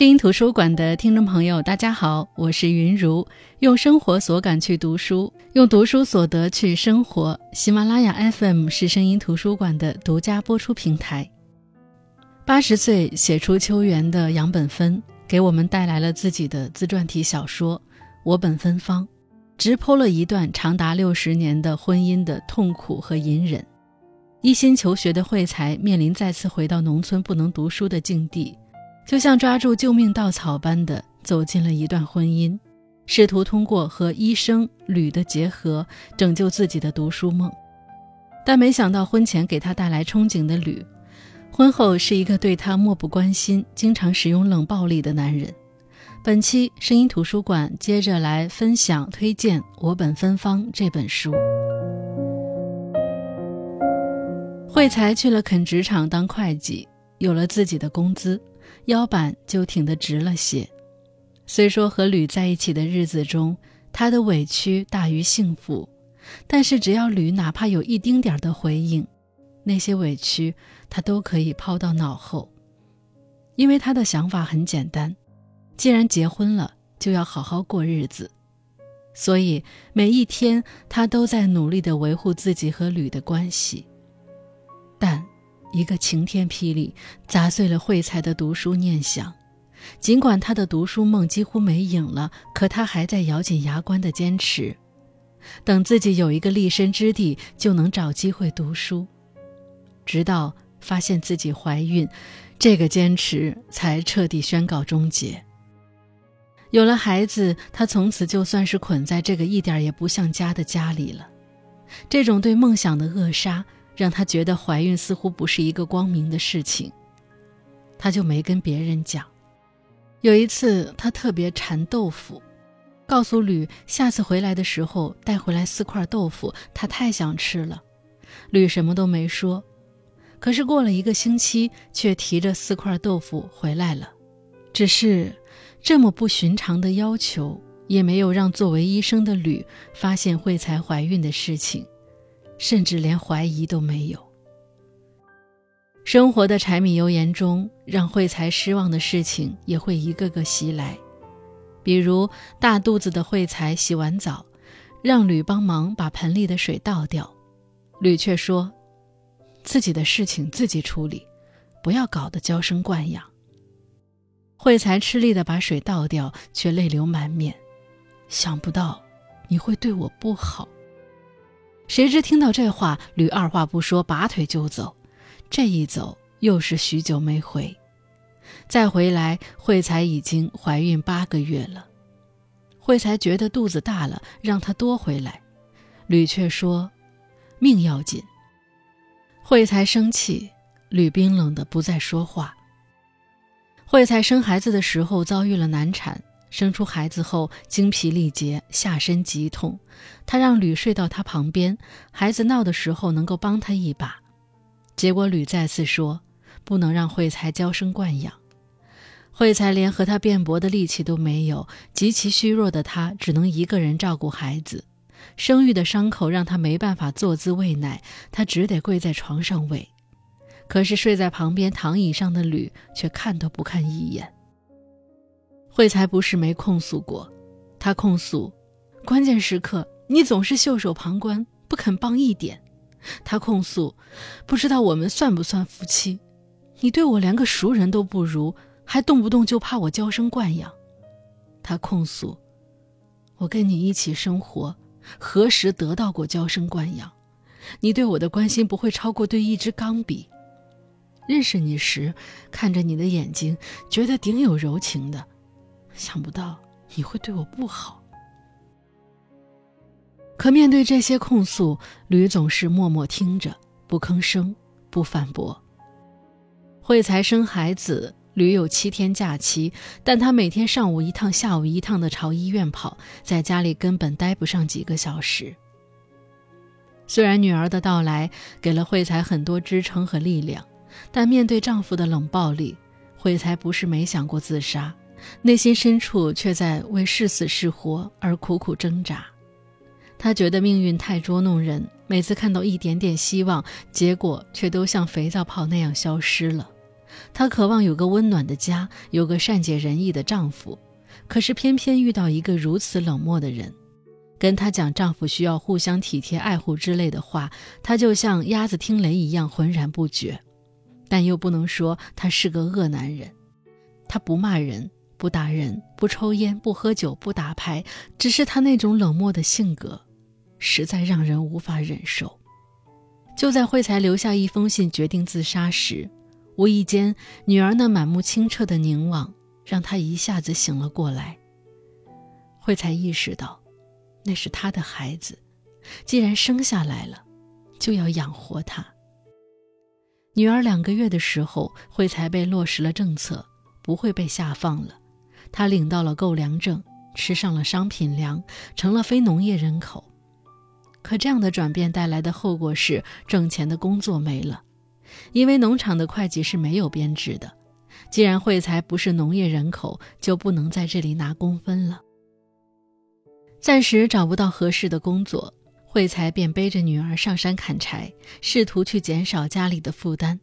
声音图书馆的听众朋友，大家好，我是云如，用生活所感去读书，用读书所得去生活。喜马拉雅 FM 是声音图书馆的独家播出平台。八十岁写出秋园的杨本芬，给我们带来了自己的自传体小说《我本芬芳》，直剖了一段长达六十年的婚姻的痛苦和隐忍。一心求学的惠才面临再次回到农村不能读书的境地。就像抓住救命稻草般的走进了一段婚姻，试图通过和医生吕的结合拯救自己的读书梦，但没想到婚前给他带来憧憬的吕，婚后是一个对他漠不关心、经常使用冷暴力的男人。本期声音图书馆接着来分享推荐《我本芬芳》这本书。惠才去了垦殖场当会计，有了自己的工资。腰板就挺得直了些。虽说和吕在一起的日子中，他的委屈大于幸福，但是只要吕哪怕有一丁点的回应，那些委屈他都可以抛到脑后。因为他的想法很简单：既然结婚了，就要好好过日子。所以每一天他都在努力地维护自己和吕的关系。但。一个晴天霹雳，砸碎了慧才的读书念想。尽管他的读书梦几乎没影了，可他还在咬紧牙关的坚持，等自己有一个立身之地，就能找机会读书。直到发现自己怀孕，这个坚持才彻底宣告终结。有了孩子，他从此就算是捆在这个一点也不像家的家里了。这种对梦想的扼杀。让她觉得怀孕似乎不是一个光明的事情，她就没跟别人讲。有一次，她特别馋豆腐，告诉吕下次回来的时候带回来四块豆腐，她太想吃了。吕什么都没说，可是过了一个星期，却提着四块豆腐回来了。只是这么不寻常的要求，也没有让作为医生的吕发现惠才怀孕的事情。甚至连怀疑都没有。生活的柴米油盐中，让惠才失望的事情也会一个个袭来，比如大肚子的惠才洗完澡，让吕帮忙把盆里的水倒掉，吕却说：“自己的事情自己处理，不要搞得娇生惯养。”惠才吃力的把水倒掉，却泪流满面，想不到你会对我不好。谁知听到这话，吕二话不说，拔腿就走。这一走又是许久没回，再回来，惠才已经怀孕八个月了。惠才觉得肚子大了，让他多回来。吕却说：“命要紧。”惠才生气，吕冰冷的不再说话。惠才生孩子的时候遭遇了难产。生出孩子后，精疲力竭，下身极痛。他让吕睡到他旁边，孩子闹的时候能够帮他一把。结果吕再次说：“不能让惠才娇生惯养。”惠才连和他辩驳的力气都没有，极其虚弱的他只能一个人照顾孩子。生育的伤口让他没办法坐姿喂奶，他只得跪在床上喂。可是睡在旁边躺椅上的吕却看都不看一眼。慧才不是没控诉过，他控诉，关键时刻你总是袖手旁观，不肯帮一点。他控诉，不知道我们算不算夫妻，你对我连个熟人都不如，还动不动就怕我娇生惯养。他控诉，我跟你一起生活，何时得到过娇生惯养？你对我的关心不会超过对一支钢笔。认识你时，看着你的眼睛，觉得顶有柔情的。想不到你会对我不好，可面对这些控诉，吕总是默默听着，不吭声，不反驳。惠才生孩子，吕有七天假期，但他每天上午一趟，下午一趟的朝医院跑，在家里根本待不上几个小时。虽然女儿的到来给了惠才很多支撑和力量，但面对丈夫的冷暴力，惠才不是没想过自杀。内心深处却在为是死是活而苦苦挣扎。他觉得命运太捉弄人，每次看到一点点希望，结果却都像肥皂泡那样消失了。她渴望有个温暖的家，有个善解人意的丈夫，可是偏偏遇到一个如此冷漠的人。跟她讲丈夫需要互相体贴爱护之类的话，她就像鸭子听雷一样浑然不觉。但又不能说他是个恶男人，他不骂人，不打人，不抽烟，不喝酒，不打牌，只是他那种冷漠的性格，实在让人无法忍受。就在惠才留下一封信决定自杀时，无意间女儿那满目清澈的凝望，让他一下子醒了过来。惠才意识到，那是他的孩子，既然生下来了，就要养活他。女儿两个月的时候，惠才被落实了政策，不会被下放了。她领到了购粮证，吃上了商品粮，成了非农业人口。可这样的转变带来的后果是，挣钱的工作没了，因为农场的会计是没有编制的。既然惠才不是农业人口，就不能在这里拿工分了。暂时找不到合适的工作。惠才便背着女儿上山砍柴，试图去减少家里的负担。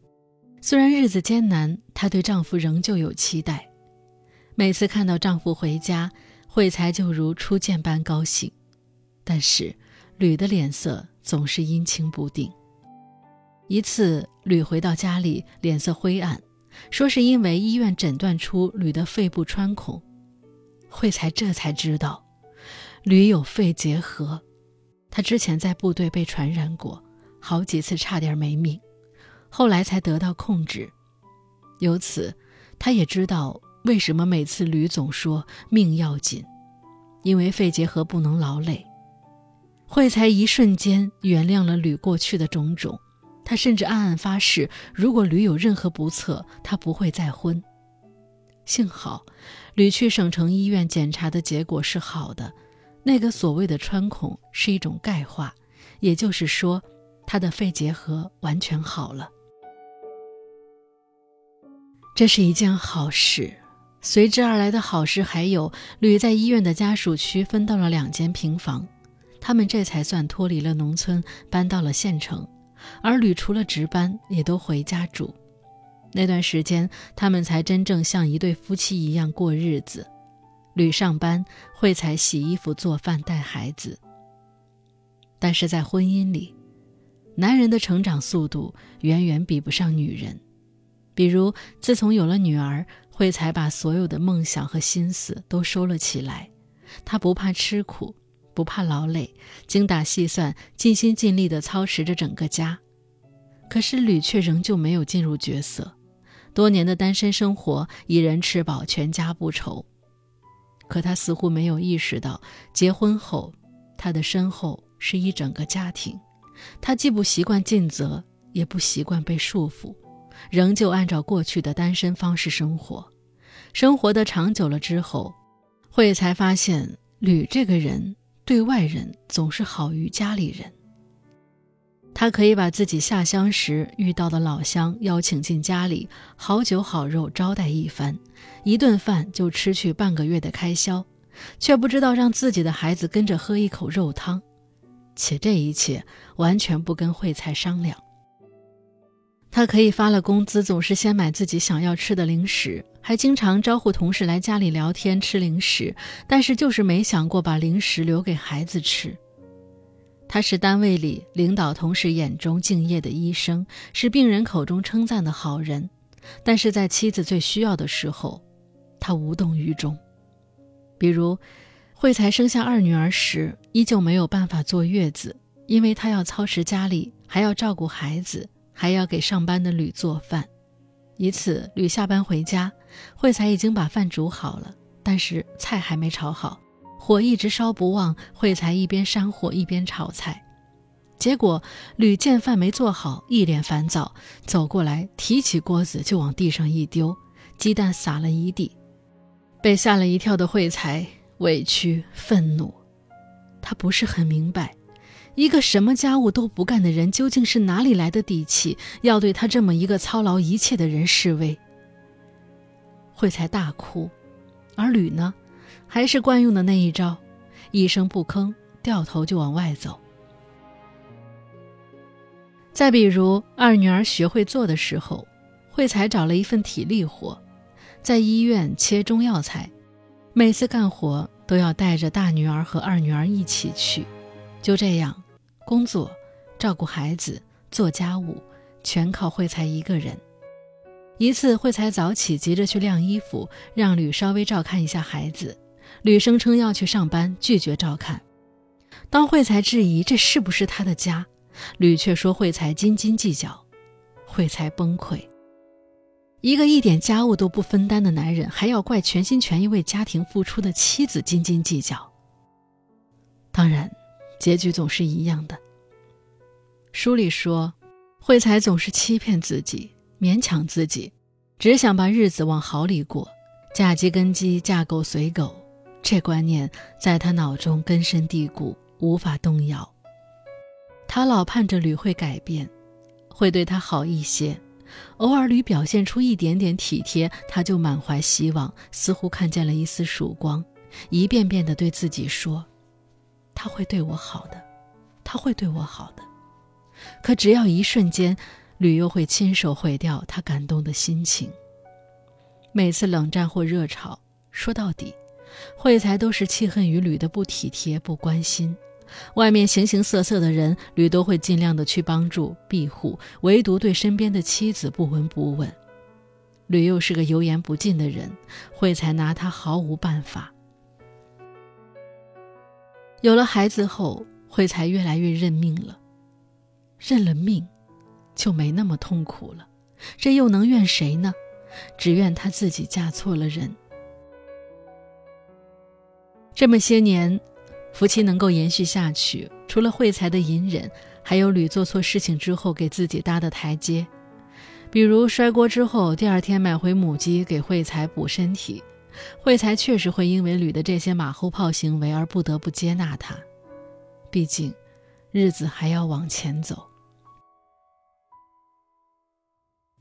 虽然日子艰难，她对丈夫仍旧有期待。每次看到丈夫回家，惠才就如初见般高兴。但是吕的脸色总是阴晴不定。一次，吕回到家里，脸色灰暗，说是因为医院诊断出吕的肺部穿孔。惠才这才知道，吕有肺结核。他之前在部队被传染过，好几次差点没命，后来才得到控制。由此，他也知道为什么每次吕总说命要紧，因为肺结核不能劳累。惠才一瞬间原谅了吕过去的种种，他甚至暗暗发誓，如果吕有任何不测，他不会再婚。幸好，吕去省城医院检查的结果是好的。那个所谓的穿孔是一种钙化，也就是说，他的肺结核完全好了。这是一件好事。随之而来的好事还有，吕在医院的家属区分到了两间平房，他们这才算脱离了农村，搬到了县城。而吕除了值班，也都回家住。那段时间，他们才真正像一对夫妻一样过日子。吕上班，惠才洗衣服、做饭、带孩子。但是在婚姻里，男人的成长速度远远比不上女人。比如，自从有了女儿，惠才把所有的梦想和心思都收了起来。他不怕吃苦，不怕劳累，精打细算、尽心尽力地操持着整个家。可是吕却仍旧没有进入角色。多年的单身生活，一人吃饱，全家不愁。可他似乎没有意识到，结婚后，他的身后是一整个家庭。他既不习惯尽责，也不习惯被束缚，仍旧按照过去的单身方式生活。生活的长久了之后，慧才发现吕这个人对外人总是好于家里人。他可以把自己下乡时遇到的老乡邀请进家里，好酒好肉招待一番，一顿饭就吃去半个月的开销，却不知道让自己的孩子跟着喝一口肉汤，且这一切完全不跟惠才商量。他可以发了工资总是先买自己想要吃的零食，还经常招呼同事来家里聊天吃零食，但是就是没想过把零食留给孩子吃。他是单位里领导同事眼中敬业的医生，是病人口中称赞的好人，但是在妻子最需要的时候，他无动于衷。比如，惠才生下二女儿时，依旧没有办法坐月子，因为他要操持家里，还要照顾孩子，还要给上班的吕做饭。一次，吕下班回家，惠才已经把饭煮好了，但是菜还没炒好。火一直烧不旺，惠才一边扇火一边炒菜，结果吕见饭没做好，一脸烦躁，走过来提起锅子就往地上一丢，鸡蛋撒了一地。被吓了一跳的惠才委屈愤怒，他不是很明白，一个什么家务都不干的人究竟是哪里来的底气，要对他这么一个操劳一切的人示威。惠才大哭，而吕呢？还是惯用的那一招，一声不吭，掉头就往外走。再比如，二女儿学会做的时候，惠才找了一份体力活，在医院切中药材，每次干活都要带着大女儿和二女儿一起去。就这样，工作、照顾孩子、做家务，全靠惠才一个人。一次，惠才早起，急着去晾衣服，让吕稍微照看一下孩子。吕声称要去上班，拒绝照看。当惠才质疑这是不是他的家，吕却说惠才斤斤计较，惠才崩溃。一个一点家务都不分担的男人，还要怪全心全意为家庭付出的妻子斤斤计较。当然，结局总是一样的。书里说，慧才总是欺骗自己，勉强自己，只想把日子往好里过，嫁鸡跟鸡，嫁狗随狗。这观念在他脑中根深蒂固。无法动摇。他老盼着吕会改变，会对他好一些。偶尔吕表现出一点点体贴，他就满怀希望，似乎看见了一丝曙光，一遍遍地对自己说：“他会对我好的，他会对我好的。”可只要一瞬间，吕又会亲手毁掉他感动的心情。每次冷战或热吵，说到底，惠才都是气恨于吕的不体贴、不关心。外面形形色色的人，吕都会尽量的去帮助庇护，唯独对身边的妻子不闻不问。吕又是个油盐不进的人，惠才拿他毫无办法。有了孩子后，惠才越来越认命了。认了命，就没那么痛苦了。这又能怨谁呢？只怨她自己嫁错了人。这么些年。夫妻能够延续下去，除了惠才的隐忍，还有吕做错事情之后给自己搭的台阶，比如摔锅之后第二天买回母鸡给惠才补身体，惠才确实会因为吕的这些马后炮行为而不得不接纳他，毕竟日子还要往前走。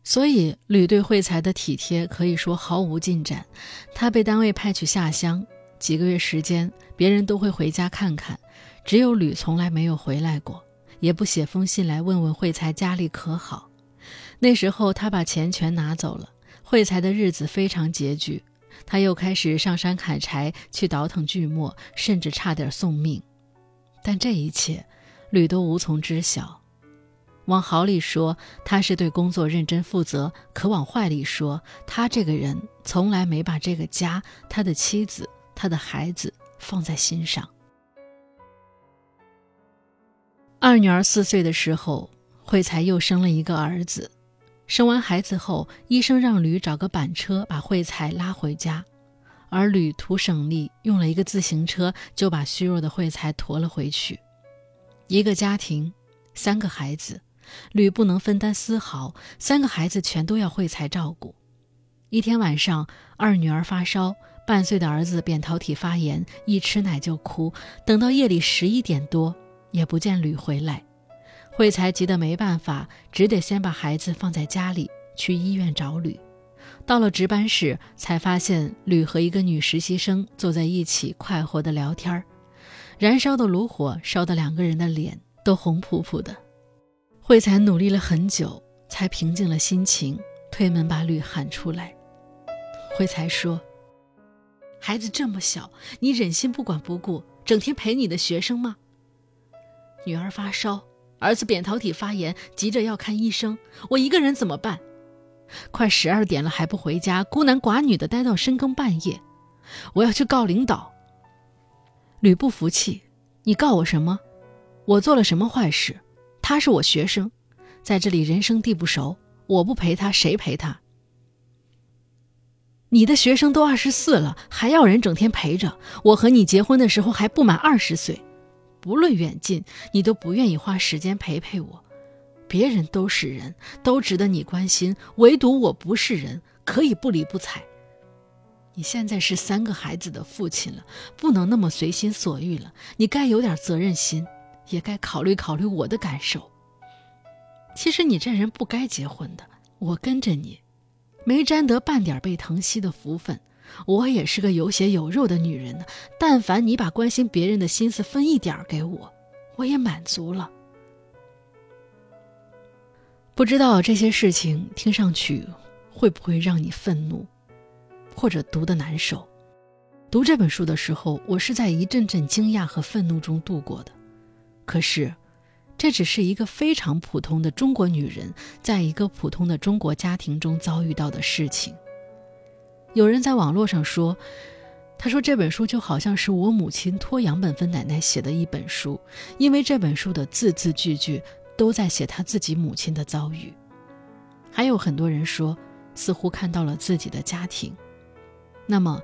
所以吕对惠才的体贴可以说毫无进展，他被单位派去下乡。几个月时间，别人都会回家看看，只有吕从来没有回来过，也不写封信来问问惠才家里可好。那时候他把钱全拿走了，惠才的日子非常拮据。他又开始上山砍柴，去倒腾锯末，甚至差点送命。但这一切，吕都无从知晓。往好里说，他是对工作认真负责；可往坏里说，他这个人从来没把这个家、他的妻子。他的孩子放在心上。二女儿四岁的时候，惠才又生了一个儿子。生完孩子后，医生让吕找个板车把惠才拉回家，而吕图省力，用了一个自行车就把虚弱的惠才驮了回去。一个家庭，三个孩子，吕不能分担丝毫，三个孩子全都要惠才照顾。一天晚上，二女儿发烧。半岁的儿子扁桃体发炎，一吃奶就哭。等到夜里十一点多，也不见吕回来，惠才急得没办法，只得先把孩子放在家里，去医院找吕。到了值班室，才发现吕和一个女实习生坐在一起，快活的聊天燃烧的炉火烧得两个人的脸都红扑扑的。惠才努力了很久，才平静了心情，推门把吕喊出来。惠才说。孩子这么小，你忍心不管不顾，整天陪你的学生吗？女儿发烧，儿子扁桃体发炎，急着要看医生，我一个人怎么办？快十二点了还不回家，孤男寡女的待到深更半夜，我要去告领导。吕不服气，你告我什么？我做了什么坏事？他是我学生，在这里人生地不熟，我不陪他，谁陪他？你的学生都二十四了，还要人整天陪着。我和你结婚的时候还不满二十岁，不论远近，你都不愿意花时间陪陪我。别人都是人，都值得你关心，唯独我不是人，可以不理不睬。你现在是三个孩子的父亲了，不能那么随心所欲了。你该有点责任心，也该考虑考虑我的感受。其实你这人不该结婚的，我跟着你。没沾得半点被疼惜的福分，我也是个有血有肉的女人呢。但凡你把关心别人的心思分一点给我，我也满足了。不知道这些事情听上去会不会让你愤怒，或者读得难受？读这本书的时候，我是在一阵阵惊讶和愤怒中度过的。可是，这只是一个非常普通的中国女人，在一个普通的中国家庭中遭遇到的事情。有人在网络上说：“他说这本书就好像是我母亲托杨本芬奶奶写的一本书，因为这本书的字字句句都在写他自己母亲的遭遇。”还有很多人说，似乎看到了自己的家庭。那么，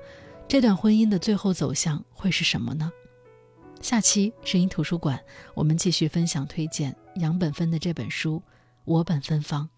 这段婚姻的最后走向会是什么呢？下期声音图书馆，我们继续分享推荐杨本芬的这本书《我本芬芳》。